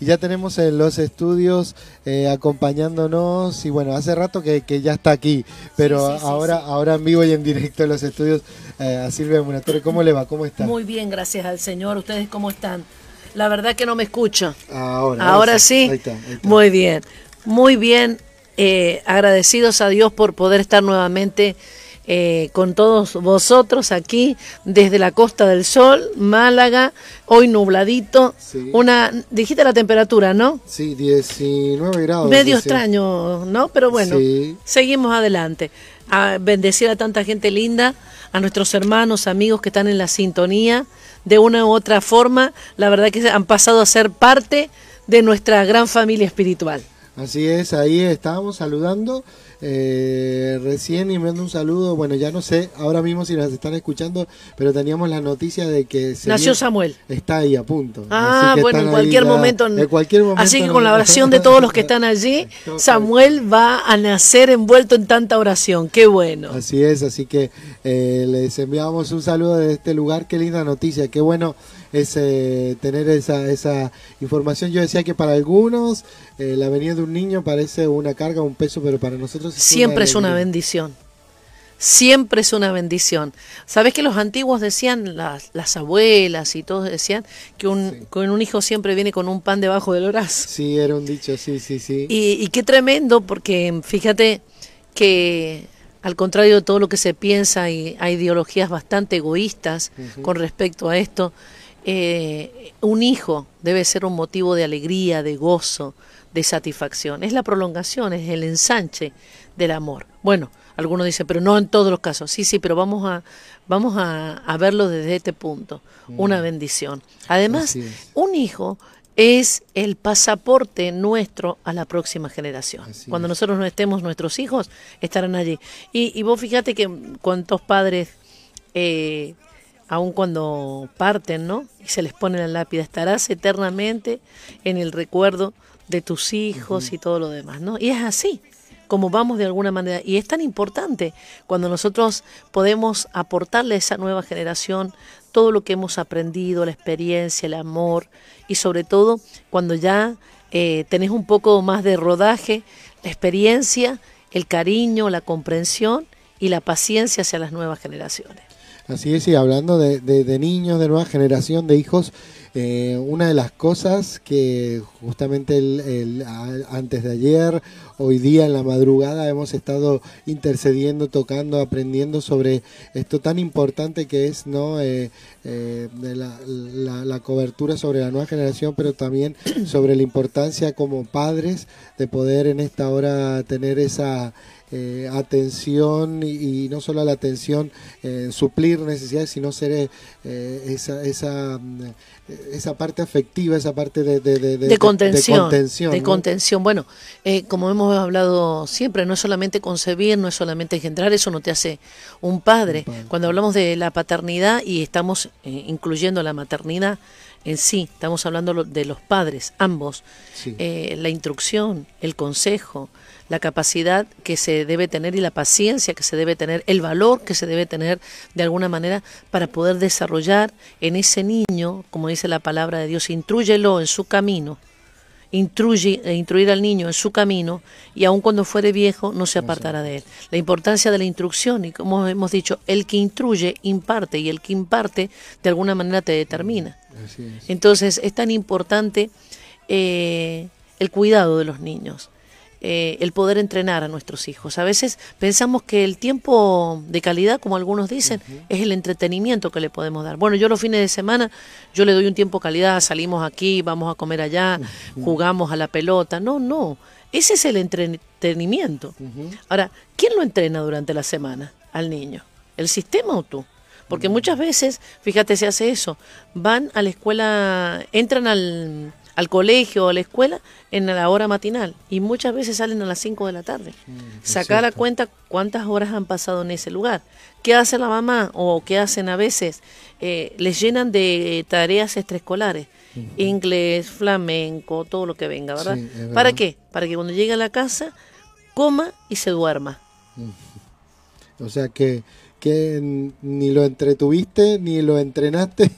y ya tenemos en los estudios eh, acompañándonos y bueno, hace rato que, ya está aquí, pero ahora, ahora en vivo y en directo en los estudios eh, a Silvia Munatore. ¿Cómo le va? ¿Cómo está? Muy bien, gracias al Señor. ¿Ustedes cómo están? La verdad que no me escucho. Ahora, ahora sí. Muy bien, muy bien. Eh, agradecidos a Dios por poder estar nuevamente eh, con todos vosotros aquí desde la Costa del Sol, Málaga, hoy nubladito. Una, dijiste la temperatura, ¿no? Sí, 19 grados. Medio extraño, ¿no? Pero bueno, seguimos adelante. A bendecir a tanta gente linda, a nuestros hermanos, amigos que están en la sintonía, de una u otra forma, la verdad que han pasado a ser parte de nuestra gran familia espiritual. Así es, ahí estábamos saludando eh, recién enviando un saludo, bueno, ya no sé ahora mismo si las están escuchando, pero teníamos la noticia de que... Nació Samuel. Está ahí a punto. Ah, bueno, en cualquier, momento, en cualquier momento. Así que con la oración de todos los que están allí, Samuel va a nacer envuelto en tanta oración. Qué bueno. Así es, así que eh, les enviamos un saludo de este lugar. Qué linda noticia, qué bueno es eh, tener esa, esa información. Yo decía que para algunos eh, la venida de un niño parece una carga, un peso, pero para nosotros siempre es una bendición. Siempre es una bendición. ¿Sabes que los antiguos decían, las, las abuelas y todos decían, que un, un hijo siempre viene con un pan debajo del brazo? Sí, era un dicho, sí, sí, sí. Y, y qué tremendo, porque fíjate que al contrario de todo lo que se piensa, y hay ideologías bastante egoístas con respecto a esto, eh, un hijo debe ser un motivo de alegría, de gozo, de satisfacción. Es la prolongación, es el ensanche del amor. Bueno, algunos dicen, pero no en todos los casos. Sí, sí, pero vamos a, vamos a, verlo desde este punto. Una mm. bendición. Además, un hijo es el pasaporte nuestro a la próxima generación. Cuando nosotros no estemos, nuestros hijos estarán allí. Y, y vos fíjate que cuántos padres eh, aun cuando parten, ¿no? Y se les pone la lápida, estarás eternamente en el recuerdo de tus hijos y todo lo demás, ¿no? Y es así como vamos de alguna manera. Y es tan importante cuando nosotros podemos aportarle a esa nueva generación todo lo que hemos aprendido, la experiencia, el amor y sobre todo cuando ya eh, tenés un poco más de rodaje, la experiencia, el cariño, la comprensión y la paciencia hacia las nuevas generaciones. Así es, y hablando de, niños, de nueva generación, de hijos, eh, una de las cosas que justamente antes de ayer, hoy día en la madrugada, hemos estado intercediendo, tocando, aprendiendo sobre esto tan importante que es no eh, eh, la, cobertura sobre la nueva generación, pero también sobre la importancia como padres de poder en esta hora tener esa eh, atención y, no solo la atención, eh, suplir necesidades, sino ser eh, esa, esa, mm, esa parte afectiva, esa parte de, de, contención. De contención. Bueno, como hemos hablado siempre, no es solamente concebir, no es solamente engendrar, eso no te hace un padre. Cuando hablamos de la paternidad y estamos incluyendo la maternidad, en sí, estamos hablando de los padres, ambos, la instrucción, el consejo, la capacidad que se debe tener y la paciencia que se debe tener, el valor que se debe tener de alguna manera para poder desarrollar en ese niño, como dice la palabra de Dios, intrúyelo en su camino, intruye, e instruir al niño en su camino y aun cuando fuere viejo no se apartará de él. La importancia de la instrucción y como hemos dicho, el que instruye imparte y el que imparte de alguna manera te determina. Entonces es tan importante eh, el cuidado de los niños. Eh, el poder entrenar a nuestros hijos. A veces pensamos que el tiempo de calidad, como algunos dicen, es el entretenimiento que le podemos dar. Bueno, yo los fines de semana, yo le doy un tiempo calidad, salimos aquí, vamos a comer allá, jugamos a la pelota. No, no, ese es el entretenimiento. Ahora, ¿quién lo entrena durante la semana al niño? ¿El sistema o tú? Porque muchas veces, fíjate, se hace eso, van a la escuela, entran al, al colegio o a la escuela en la hora matinal y muchas veces salen a las 5 de la tarde. Mm, Sacar a cuenta cuántas horas han pasado en ese lugar. ¿Qué hace la mamá o qué hacen a veces? Eh, les llenan de tareas extraescolares. Inglés, flamenco, todo lo que venga, ¿verdad? ¿Para qué? Para que cuando llegue a la casa coma y se duerma. O sea que, que ni lo entretuviste ni lo entrenaste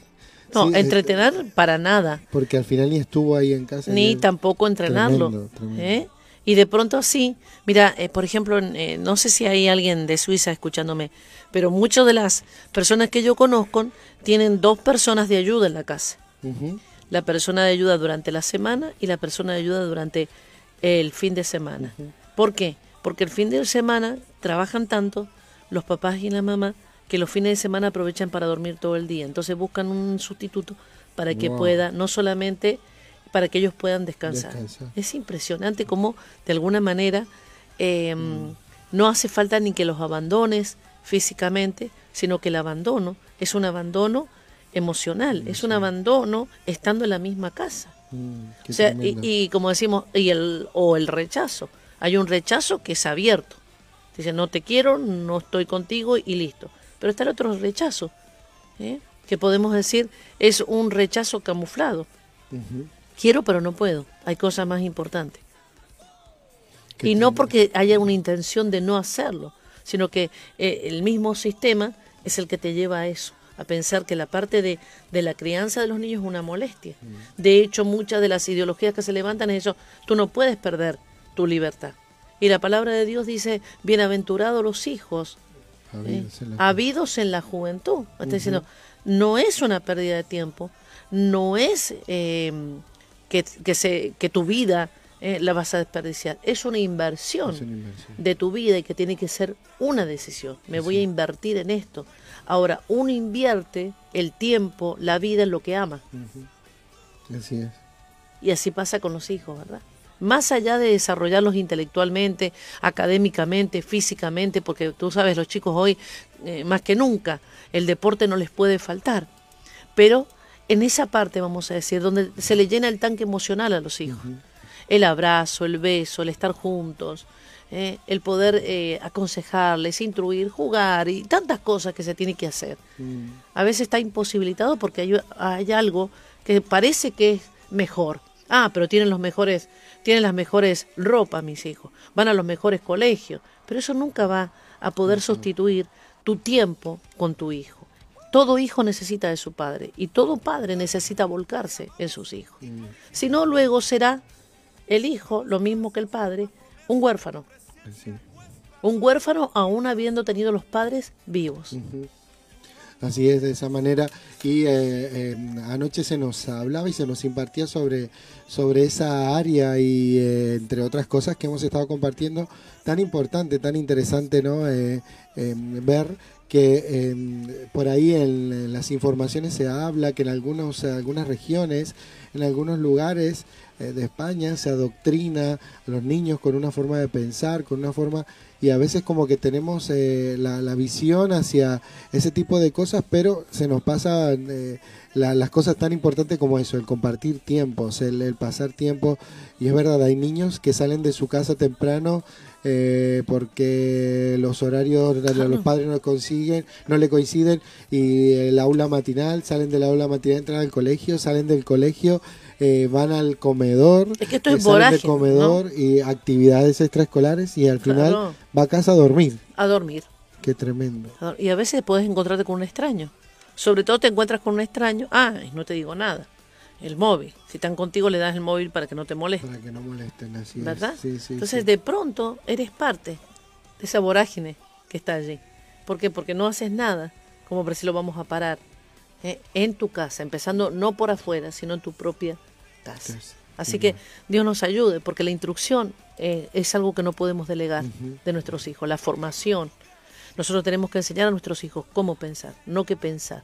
No, entretener para nada. Porque al final ni estuvo ahí en casa. Ni tampoco entrenarlo. ¿eh? Y de pronto así, mira, eh, por ejemplo, eh, no sé si hay alguien de Suiza escuchándome, pero muchas de las personas que yo conozco tienen dos personas de ayuda en la casa. La persona de ayuda durante la semana y la persona de ayuda durante el fin de semana. ¿Por qué? Porque el fin de semana trabajan tanto los papás y la mamá que los fines de semana aprovechan para dormir todo el día. Entonces buscan un sustituto para que pueda, no solamente para que ellos puedan descansar. Es impresionante cómo, de alguna manera, mm. no hace falta ni que los abandones físicamente, sino que el abandono es un abandono emocional, es un abandono estando en la misma casa. Mm, o sea, y, como decimos, y el, o el rechazo. Hay un rechazo que es abierto. Dice, no te quiero, no estoy contigo y listo. Pero está el otro rechazo, ¿eh? que podemos decir es un rechazo camuflado. Quiero, pero no puedo. Hay cosas más importantes. Y no porque haya una intención de no hacerlo, sino que eh, el mismo sistema es el que te lleva a eso, a pensar que la parte de, de la crianza de los niños es una molestia. De hecho, muchas de las ideologías que se levantan es eso, tú no puedes perder tu libertad. Y la palabra de Dios dice, bienaventurados los hijos, habidos, en, la juventud. Está diciendo, no es una pérdida de tiempo, no es... Eh, que, se, que tu vida eh, la vas a desperdiciar. Es una inversión, de tu vida y que tiene que ser una decisión. Me voy a invertir en esto. Ahora, uno invierte el tiempo, la vida en lo que ama. Así es. Y así pasa con los hijos, ¿verdad? Más allá de desarrollarlos intelectualmente, académicamente, físicamente, porque tú sabes, los chicos hoy, eh, más que nunca, el deporte no les puede faltar. Pero en esa parte, vamos a decir, donde se le llena el tanque emocional a los hijos. El abrazo, el beso, el estar juntos, eh, el poder eh, aconsejarles, instruir, jugar y tantas cosas que se tiene que hacer. Mm. A veces está imposibilitado porque hay, hay, algo que parece que es mejor. Ah, pero tienen los mejores, tienen las mejores ropas mis hijos, van a los mejores colegios, pero eso nunca va a poder sustituir tu tiempo con tu hijo. Todo hijo necesita de su padre y todo padre necesita volcarse en sus hijos. Si no, luego será el hijo, lo mismo que el padre, un huérfano. Un huérfano aún habiendo tenido los padres vivos. Así es, de esa manera. Y eh, eh, anoche se nos hablaba y se nos impartía sobre, sobre esa área y eh, entre otras cosas que hemos estado compartiendo, tan importante, tan interesante, ¿no? ver que em, por ahí en, las informaciones se habla que en algunos, algunas regiones, en algunos lugares eh, de España se adoctrina a los niños con una forma de pensar, con una forma y a veces como que tenemos eh, la, visión hacia ese tipo de cosas, pero se nos pasan eh, las cosas tan importantes como eso, el compartir tiempos, el pasar tiempo. Y es verdad, hay niños que salen de su casa temprano eh, porque los horarios de los padres no consiguen, no le coinciden y el aula matinal, salen del aula matinal, entran al colegio, salen del colegio, eh, van al comedor, es que esto es salen del comedor y actividades extraescolares y al final va a casa a dormir. A dormir. Qué tremendo. Y a veces puedes encontrarte con un extraño. Sobre todo te encuentras con un extraño, ah, no te digo nada el móvil. Si están contigo, le das el móvil para que no te molesten. Para que no molesten, así ¿Verdad? Entonces, de pronto, eres parte de esa vorágine que está allí. ¿Por qué? Porque no haces nada, como por si lo vamos a parar, ¿eh? en tu casa, empezando no por afuera, sino en tu propia casa. Así que Dios nos ayude, porque la instrucción eh, es algo que no podemos delegar de nuestros hijos, la formación. Nosotros tenemos que enseñar a nuestros hijos cómo pensar, no qué pensar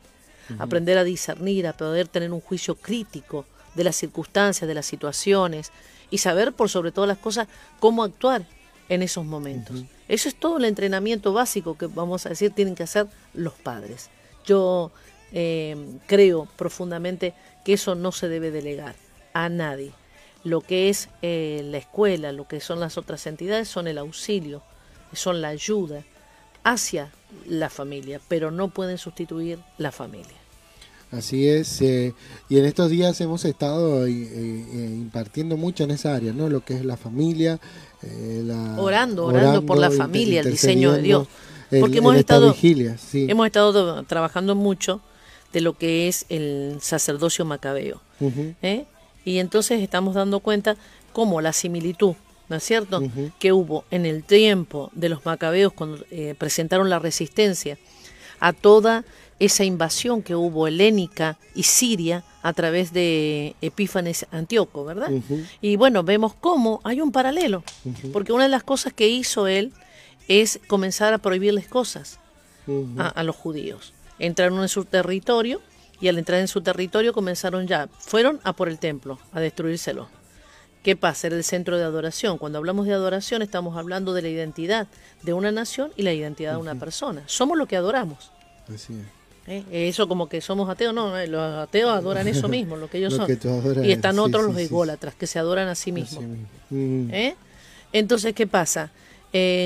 aprender a discernir, a poder tener un juicio crítico de las circunstancias, de las situaciones y saber por sobre todas las cosas cómo actuar en esos momentos. Eso es todo el entrenamiento básico que vamos a decir tienen que hacer los padres. Yo eh, creo profundamente que eso no se debe delegar a nadie. Lo que es eh, la escuela, lo que son las otras entidades, son el auxilio, son la ayuda hacia la familia, pero no pueden sustituir la familia. Así es, eh, y en estos días hemos estado eh, eh, impartiendo mucho en esa área, ¿no? Lo que es la familia, orando, orando, por la familia, el diseño de Dios. Porque hemos estado, hemos estado trabajando mucho de lo que es el sacerdocio macabeo. ¿eh? Y entonces estamos dando cuenta cómo la similitud, ¿no es cierto?, que hubo en el tiempo de los macabeos cuando eh, presentaron la resistencia a toda esa invasión que hubo helénica y siria a través de Epífanes Antíoco, ¿verdad? Y bueno, vemos cómo hay un paralelo, porque una de las cosas que hizo él es comenzar a prohibirles cosas a, los judíos. Entraron en su territorio y al entrar en su territorio comenzaron ya, fueron a por el templo, a destruírselo. ¿Qué pasa? Era el centro de adoración. Cuando hablamos de adoración estamos hablando de la identidad de una nación y la identidad de una persona. Somos lo que adoramos. Así es. ¿Eh? Eso como que somos ateos, no, eh, los ateos adoran eso mismo, lo que ellos son. y están otros los ególatras que se adoran a sí mismos. Mm. ¿Eh? Entonces, ¿qué pasa?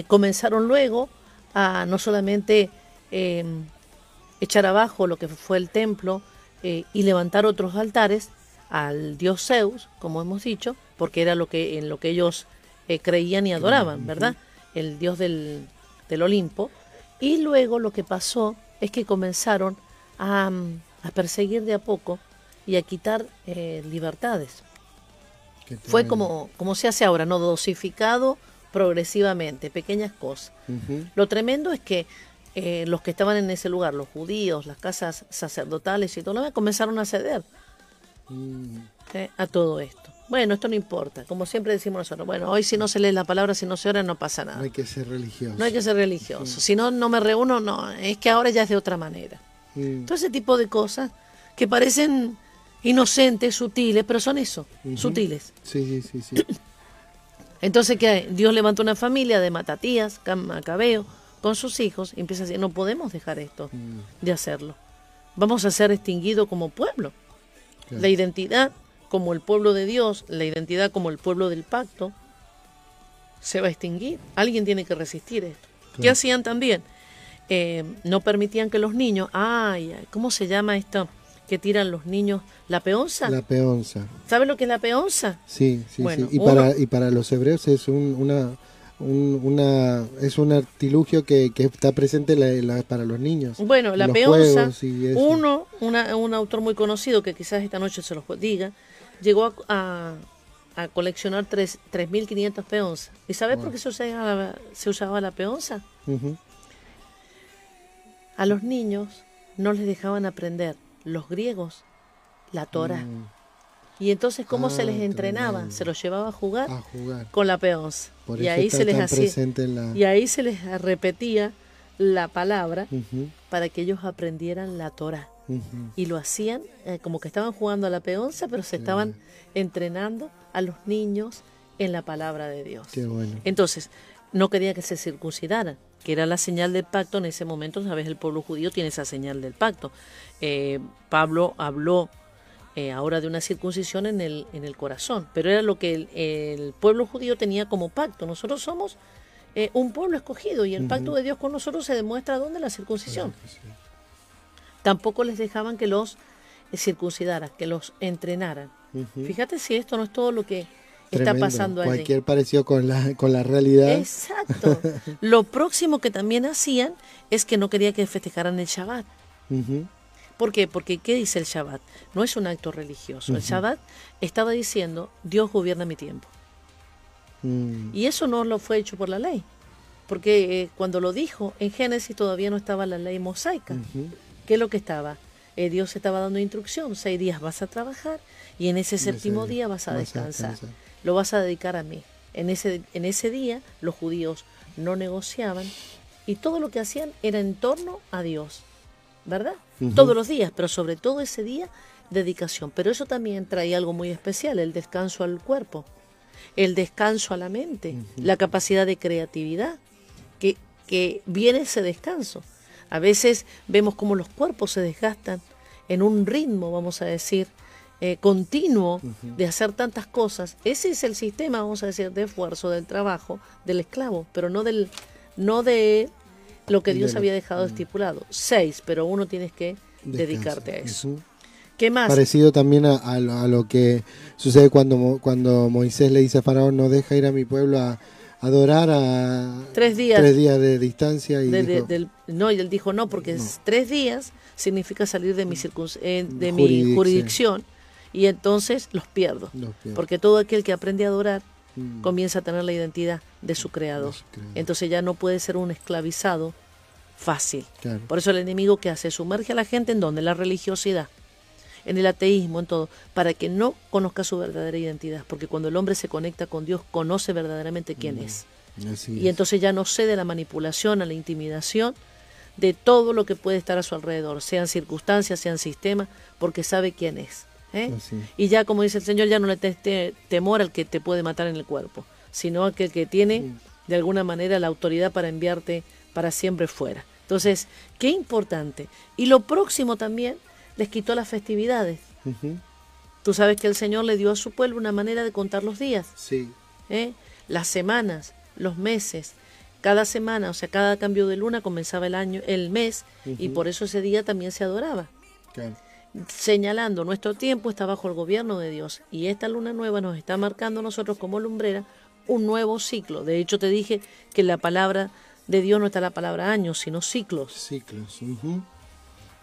comenzaron luego a no solamente em, echar abajo lo que fue el templo y levantar otros altares al dios Zeus, como hemos dicho, porque era lo que en lo que ellos creían y adoraban, ¿verdad? El dios del, del Olimpo. Y luego lo que pasó es que comenzaron a, perseguir de a poco y a quitar eh, libertades. Fue como, como se hace ahora, ¿no? Dosificado progresivamente, pequeñas cosas. Lo tremendo es que eh, los que estaban en ese lugar, los judíos, las casas sacerdotales y todo lo demás, comenzaron a ceder mm. eh, a todo esto. Bueno, esto no importa, como siempre decimos nosotros, bueno, hoy si no se lee la palabra, si no se ora, no pasa nada. No hay que ser religioso. No hay que ser religioso. Si no, no me reúno, no, es que ahora ya es de otra manera. Mm. Todo ese tipo de cosas que parecen inocentes, sutiles, pero son eso, sutiles. Sí, sí, sí. Entonces, que Dios levantó una familia de matatías, macabeo, con sus hijos, y empieza a decir, no podemos dejar esto mm. de hacerlo. Vamos a ser extinguidos como pueblo. La identidad como el pueblo de Dios, la identidad como el pueblo del pacto, se va a extinguir. Alguien tiene que resistir esto. ¿Qué hacían también? Eh, no permitían que los niños, ay, ¿cómo se llama esto? Que tiran los niños, la peonza. La peonza. ¿Sabe lo que es la peonza? Sí, sí, sí. Y, para, y para los hebreos es una, una, es un artilugio que, está presente para los niños. Bueno, la peonza, uno, un autor muy conocido que quizás esta noche se los diga, llegó a, coleccionar 3.500 peonzas. ¿Y sabes por qué se usaba, se usaba la peonza? A los niños no les dejaban aprender los griegos la Torah. Mm. Y entonces, ¿cómo se les ah, entrenaba? Se los llevaba a jugar, con la peonza. y ahí se les hacía, Y ahí se les repetía la palabra para que ellos aprendieran la Torah y lo hacían eh, como que estaban jugando a la peonza, pero se estaban entrenando a los niños en la palabra de Dios. Entonces, no quería que se circuncidaran, que era la señal del pacto. En ese momento, sabes, el pueblo judío tiene esa señal del pacto. Eh, Pablo habló eh, ahora de una circuncisión en el, en el corazón, pero era lo que el, pueblo judío tenía como pacto. Nosotros somos un pueblo escogido y el pacto de Dios con nosotros se demuestra donde la circuncisión. Tampoco les dejaban que los circuncidaran, que los entrenaran. Fíjate si esto no es todo lo que está pasando allí. Cualquier parecido con la, con la realidad. Exacto. lo próximo que también hacían es que no quería que festejaran el Shabbat. ¿Por qué? Porque ¿qué dice el Shabbat? No es un acto religioso. El Shabbat estaba diciendo, Dios gobierna mi tiempo. Mm. Y eso no lo fue hecho por la ley. Porque eh, cuando lo dijo, en Génesis todavía no estaba la ley mosaica. ¿Qué es lo que estaba? Eh, Dios estaba dando instrucción, seis días vas a trabajar y en ese séptimo día vas a descansar. Lo vas a dedicar a mí. En ese, en ese día los judíos no negociaban y todo lo que hacían era en torno a Dios, ¿verdad? Todos los días, pero sobre todo ese día, dedicación. Pero eso también trae algo muy especial, el descanso al cuerpo, el descanso a la mente, la capacidad de creatividad, que, que viene ese descanso. A veces vemos cómo los cuerpos se desgastan en un ritmo, vamos a decir, eh, continuo de hacer tantas cosas. Ese es el sistema, vamos a decir, de esfuerzo del trabajo del esclavo, pero no del no de lo que Dios había dejado estipulado. Seis, pero uno tienes que dedicarte a eso. ¿Qué más? Parecido también a, lo, que sucede cuando, cuando Moisés le dice a Faraón, no deja ir a mi pueblo a, adorar a tres días, tres días de distancia. Y no, y él dijo no, porque tres días significa salir de mi, eh, de mi jurisdicción y entonces los pierdo, Porque todo aquel que aprende a adorar mm. comienza a tener la identidad de su creador. Entonces ya no puede ser un esclavizado fácil. Por eso el enemigo que hace sumerge a la gente en donde la religiosidad en el ateísmo, en todo, para que no conozca su verdadera identidad, porque cuando el hombre se conecta con Dios, conoce verdaderamente quién mm, es. y entonces ya no cede a la manipulación, a la intimidación de todo lo que puede estar a su alrededor, sean circunstancias, sean sistemas, porque sabe quién es. ¿Eh? Y ya, como dice el Señor, ya no le te, temor al que te puede matar en el cuerpo, sino aquel que tiene de alguna manera la autoridad para enviarte para siempre fuera. Entonces, qué importante. Y lo próximo también les quitó las festividades. Tú sabes que el Señor le dio a su pueblo una manera de contar los días. Sí. ¿Eh? Las semanas, los meses. Cada semana, o sea, cada cambio de luna comenzaba el año, el mes, y por eso ese día también se adoraba. Señalando, nuestro tiempo está bajo el gobierno de Dios. Y esta luna nueva nos está marcando nosotros como lumbrera un nuevo ciclo. De hecho, te dije que la palabra de Dios no está la palabra años, sino ciclos. Ciclos.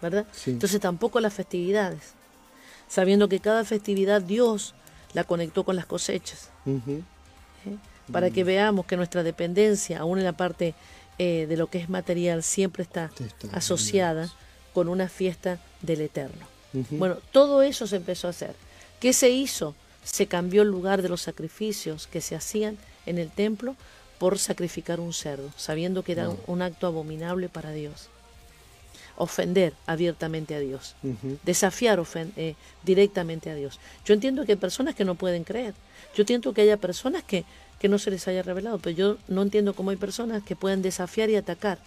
¿verdad? Entonces tampoco las festividades, sabiendo que cada festividad Dios la conectó con las cosechas, ¿Eh? para que veamos que nuestra dependencia, aún en la parte eh, de lo que es material, siempre está, asociada con una fiesta del Eterno. Bueno, todo eso se empezó a hacer. ¿Qué se hizo? Se cambió el lugar de los sacrificios que se hacían en el templo por sacrificar un cerdo, sabiendo que era un acto abominable para Dios ofender abiertamente a Dios, desafiar eh, directamente a Dios. Yo entiendo que hay personas que no pueden creer, yo entiendo que haya personas que, que no se les haya revelado, pero yo no entiendo cómo hay personas que pueden desafiar y atacar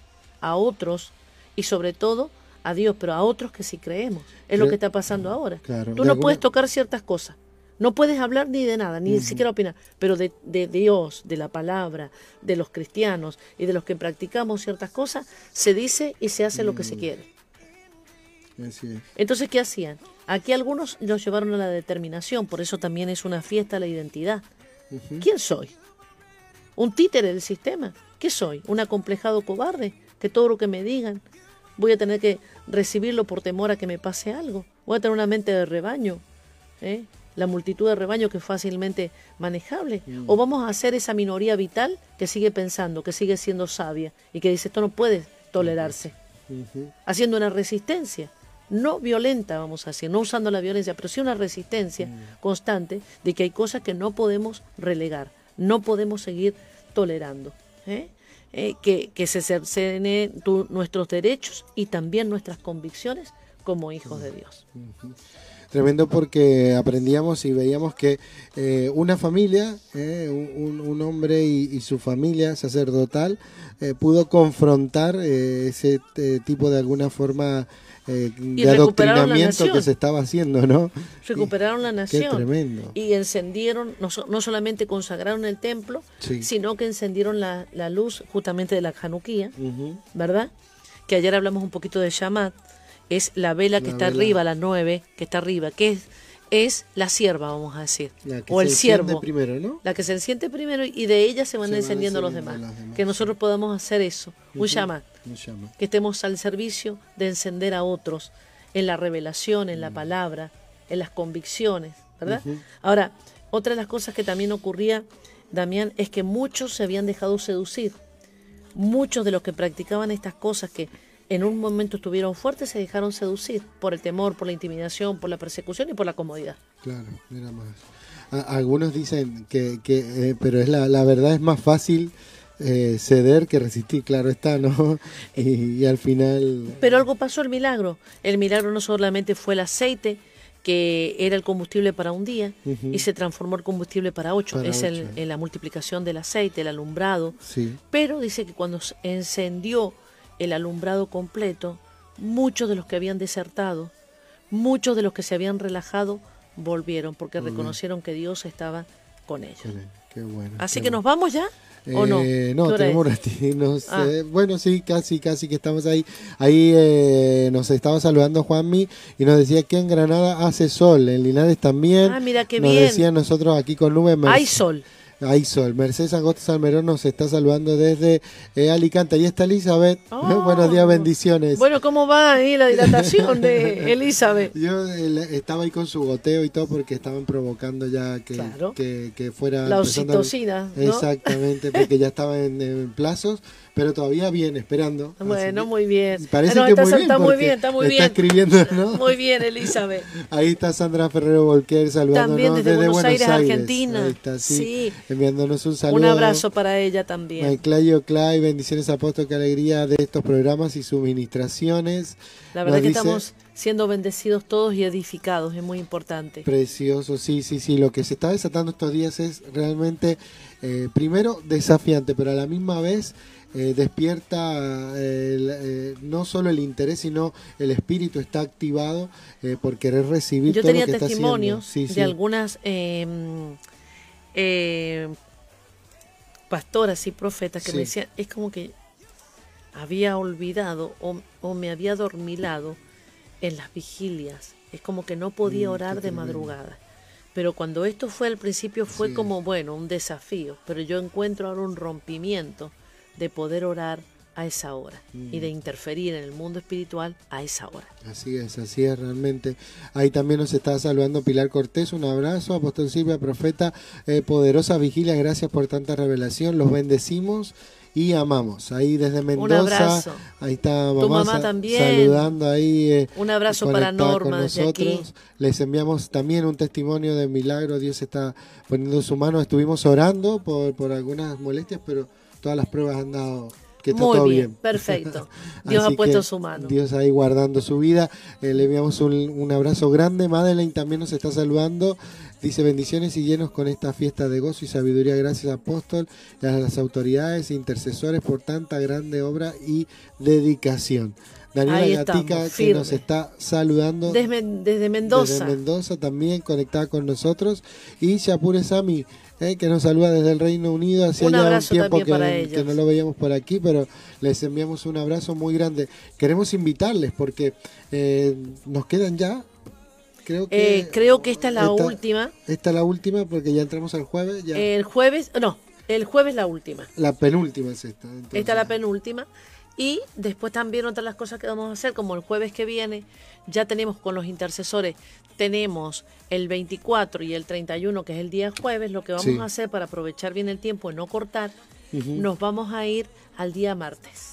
a otros y sobre todo a Dios, pero a otros que sí creemos. Es lo que está pasando ahora. Tú no puedes tocar ciertas cosas. No puedes hablar ni de nada, ni siquiera opinar, pero de, Dios, de la palabra, de los cristianos y de los que practicamos ciertas cosas, se dice y se hace lo que se mm. quiere. Entonces, ¿qué hacían? Aquí algunos los llevaron a la determinación, por eso también es una fiesta la identidad. ¿Quién soy? ¿Un títere del sistema? ¿Qué soy? ¿Un acomplejado cobarde? Que todo lo que me digan voy a tener que recibirlo por temor a que me pase algo. Voy a tener una mente de rebaño. ¿eh? la multitud de rebaño que es fácilmente manejable? Mm. ¿O vamos a hacer esa minoría vital que sigue pensando, que sigue siendo sabia y que dice esto no puede tolerarse? Haciendo una resistencia, no violenta, vamos a decir, no usando la violencia, pero sí una resistencia mm. constante de que hay cosas que no podemos relegar, no podemos seguir tolerando. ¿eh? Eh, que, que, se cercenen nuestros derechos y también nuestras convicciones como hijos de Dios. Tremendo porque aprendíamos y veíamos que eh, una familia, eh, un, hombre y, su familia sacerdotal, eh, pudo confrontar ese tipo de alguna forma de adoctrinamiento que se estaba haciendo, ¿no? Recuperaron la nación. Qué tremendo. Y encendieron, no, no solamente consagraron el templo, sino que encendieron la, luz justamente de la Januquía, ¿verdad? Que ayer hablamos un poquito de Shamat es la vela que está arriba, la nueve, que está arriba, que es, es la sierva, vamos a decir, o el siervo, primero, ¿no? la que se enciende primero y de ella se van encendiendo los demás. Que nosotros podamos hacer eso, un llama, que estemos al servicio de encender a otros en la revelación, en la mm. palabra, en las convicciones, ¿verdad? Ahora, otra de las cosas que también ocurría, Damián, es que muchos se habían dejado seducir. Muchos de los que practicaban estas cosas que en un momento estuvieron fuertes, se dejaron seducir por el temor, por la intimidación, por la persecución y por la comodidad. Claro, mira más. algunos dicen que, que eh, pero es la, la verdad es más fácil eh, ceder que resistir, claro está, ¿no? Y, al final... Pero algo pasó, el milagro. El milagro no solamente fue el aceite, que era el combustible para un día y se transformó el combustible para ocho. es El, en la multiplicación del aceite, el alumbrado. Sí. Pero dice que cuando encendió el alumbrado completo, muchos de los que habían desertado, muchos de los que se habían relajado, volvieron porque reconocieron que Dios estaba con ellos. Así que nos vamos ya. ¿O no? Eh, no, tenemos ah. bueno, sí, casi, casi que estamos ahí. Ahí eh, nos estaba saludando Juanmi y nos decía que en Granada hace sol, en Linares también. Ah, mira qué nos bien. decía nosotros aquí con nubes. Hay sol. Ahí sol. Mercedes Agosto Salmerón nos está saludando desde eh, Alicante. Ahí está Elizabeth. Buenos días, bendiciones. Bueno, ¿cómo va ahí la dilatación de Elizabeth? Yo estaba ahí con su goteo y todo porque estaban provocando ya que, que, fuera... La oxitocina. Exactamente, porque ya estaba en plazos pero todavía bien, esperando. Bueno, muy bien. Parece que muy bien, está muy bien, está muy bien. Está escribiendo, ¿no? Muy bien, Elizabeth. Ahí está Sandra Ferrero Volquer saludándonos también desde, Buenos, Aires, Argentina. Ahí está, sí, Enviándonos un saludo. Un abrazo para ella también. Clayo Clay, bendiciones apóstol, qué alegría de estos programas y suministraciones. La verdad que estamos siendo bendecidos todos y edificados, es muy importante. Precioso, sí, sí, sí. Lo que se está desatando estos días es realmente, eh, primero, desafiante, pero a la misma vez eh, despierta eh, no solo el interés, sino el espíritu está activado por querer recibir Yo todo tenía lo que testimonios está de algunas em, pastoras y profetas que me decían, es como que había olvidado o, me había dormilado en las vigilias. Es como que no podía mm, orar de madrugada. Pero cuando esto fue al principio fue como, bueno, un desafío. Pero yo encuentro ahora un rompimiento de poder orar a esa hora y de mm. interferir en el mundo espiritual a esa hora. Así es, así es realmente. Ahí también nos está saludando Pilar Cortés, un abrazo, Apóstol Silvia, profeta, eh, poderosa vigilia, gracias por tanta revelación, los bendecimos y amamos. Ahí desde Mendoza, un abrazo. ahí está mamá, también. saludando ahí. Eh, un abrazo para Norma nosotros. Les enviamos también un testimonio de milagro, Dios está poniendo su mano, estuvimos orando por, por algunas molestias, pero todas las pruebas han dado que está Muy todo bien, perfecto. Dios ha puesto su mano. Dios ahí guardando su vida. Eh, le enviamos un, abrazo grande. Madeleine también nos está saludando. Dice bendiciones y llenos con esta fiesta de gozo y sabiduría. Gracias apóstol a las autoridades e intercesores por tanta grande obra y dedicación. Daniela Gatica que nos está saludando desde, desde, Mendoza. Desde Mendoza también conectada con nosotros. Y Shapure Sami eh, que nos saluda desde el Reino Unido. Hacía ya un tiempo que, no lo veíamos por aquí, pero les enviamos un abrazo muy grande. Queremos invitarles porque eh, nos quedan ya. Creo que, eh, creo que esta es la última. Esta es la última porque ya entramos al jueves. Ya. El jueves, no, el jueves la última. La penúltima es esta. Esta es la penúltima. Y después también otras las cosas que vamos a hacer, como el jueves que viene, ya tenemos con los intercesores, tenemos el 24 y el 31, que es el día jueves, lo que vamos a hacer para aprovechar bien el tiempo y no cortar, nos vamos a ir al día martes.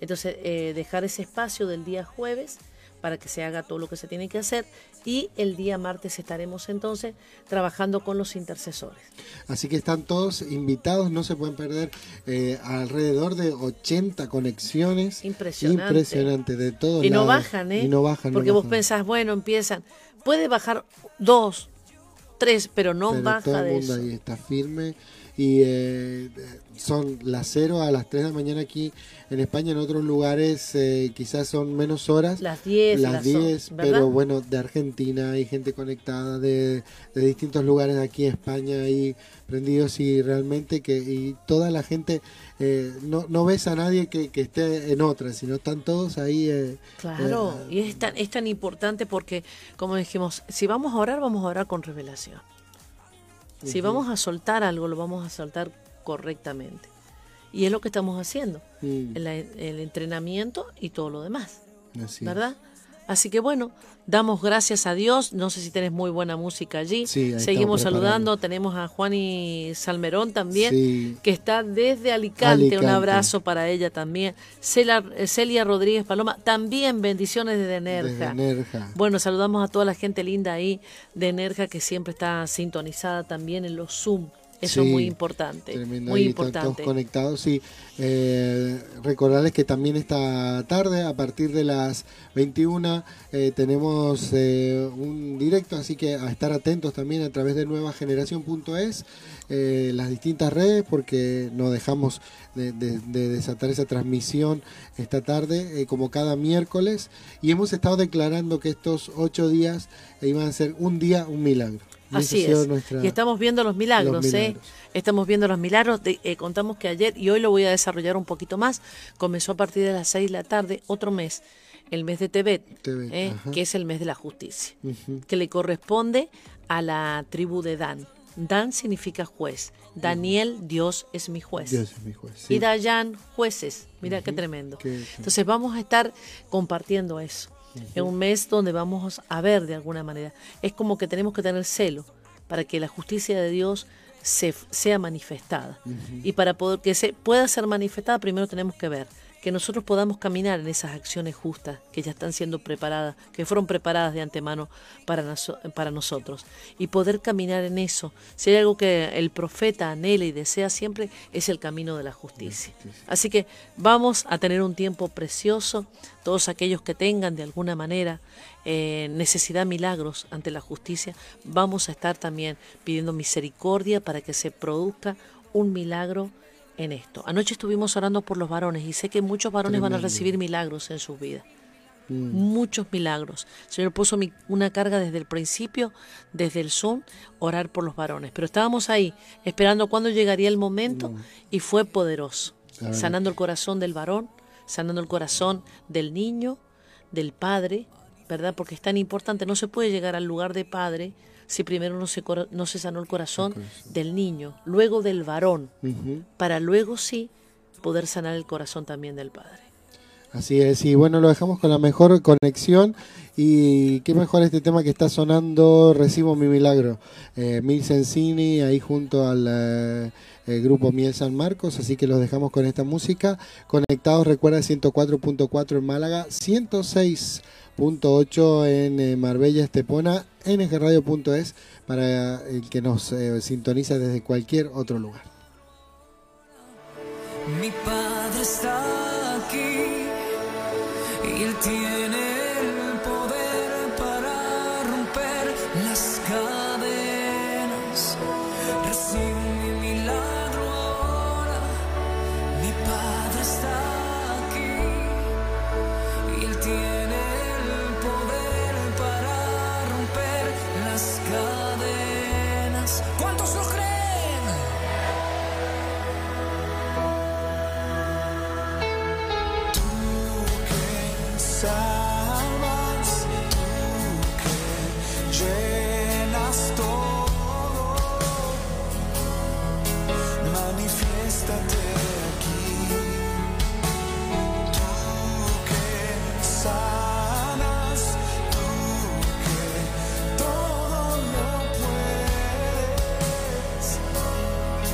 Entonces, eh, dejar ese espacio del día jueves para que se haga todo lo que se tiene que hacer y el día martes estaremos entonces trabajando con los intercesores. Así que están todos invitados, no se pueden perder eh, alrededor de 80 conexiones. Impresionante. Impresionante, de todo. Y no bajan, ¿eh? Y no bajan. Porque vos pensás, bueno, empiezan, puede bajar dos, tres, pero no baja todo el mundo ahí está firme y eh, son las 0 a las 3 de la mañana aquí en España, en otros lugares eh, quizás son menos horas. Las 10. Las 10, pero bueno, de Argentina hay gente conectada de, distintos lugares de aquí en España ahí prendidos y realmente que y toda la gente, eh, no, no ves a nadie que, esté en otra, sino están todos ahí. claro, y es tan, es tan importante porque, como dijimos, si vamos a orar, vamos a orar con revelación. Si vamos a soltar algo, lo vamos a soltar correctamente. Y es lo que estamos haciendo, mm. el, el, entrenamiento y todo lo demás. ¿Verdad? Así que bueno, damos gracias a Dios. No sé si tenés muy buena música allí. Seguimos saludando. Tenemos a Juan y Salmerón también, que está desde Alicante. Un abrazo para ella también. Celia, Celia, Rodríguez Paloma, también bendiciones desde Nerja. Nerja. Bueno, saludamos a toda la gente linda ahí de Nerja que siempre está sintonizada también en los Zoom. Eso es muy importante. muy importante. Todos conectados, sí. Eh, recordarles que también esta tarde, a partir de las 21, eh, tenemos eh, un directo, así que a estar atentos también a través de nuevageneración.es, eh, las distintas redes, porque no dejamos de, de, desatar esa transmisión esta tarde, como cada miércoles. Y hemos estado declarando que estos ocho días iban a ser un día un milagro. Así es. Y estamos viendo los milagros, ¿eh? Estamos viendo los milagros. Eh, contamos que ayer, y hoy lo voy a desarrollar un poquito más, comenzó a partir de las 6 de la tarde otro mes, el mes de Tebet, ¿eh? que es el mes de la justicia, que le corresponde a la tribu de Dan. Dan significa juez. Daniel, Dios es mi juez. Dios es mi juez. Y Dayan, jueces. Mira qué tremendo. Entonces vamos a estar compartiendo eso. En un mes donde vamos a ver de alguna manera. Es como que tenemos que tener celo para que la justicia de Dios se, sea manifestada. Y para poder que se pueda ser manifestada, primero tenemos que ver que nosotros podamos caminar en esas acciones justas que ya están siendo preparadas, que fueron preparadas de antemano para, para nosotros, y poder caminar en eso. Si hay algo que el profeta anhela y desea siempre, es el camino de la justicia. Así que vamos a tener un tiempo precioso, todos aquellos que tengan de alguna manera eh, necesidad milagros ante la justicia, vamos a estar también pidiendo misericordia para que se produzca un milagro en esto. Anoche estuvimos orando por los varones y sé que muchos varones van a recibir milagros en sus vidas. Mm. Muchos milagros. El Señor puso una carga desde el principio, desde el Zoom, orar por los varones. Pero estábamos ahí, esperando cuándo llegaría el momento mm. y fue poderoso. Sanando el corazón del varón, sanando el corazón del niño, del padre, ¿verdad? Porque es tan importante. No se puede llegar al lugar de padre si primero no se, no se sanó el corazón, del niño, luego del varón, para luego sí poder sanar el corazón también del padre. Así es, y bueno, lo dejamos con la mejor conexión y qué mejor este tema que está sonando, Recibo mi milagro, eh, Mil Sensini ahí junto al eh, grupo Miel San Marcos, así que los dejamos con esta música, conectados, recuerda 104.4 en Málaga, 106 8 en eh, Marbella Estepona, ngradio.es para el que nos eh, sintoniza desde cualquier otro lugar. Mi padre está aquí y él tiene el poder para romper las cadenas.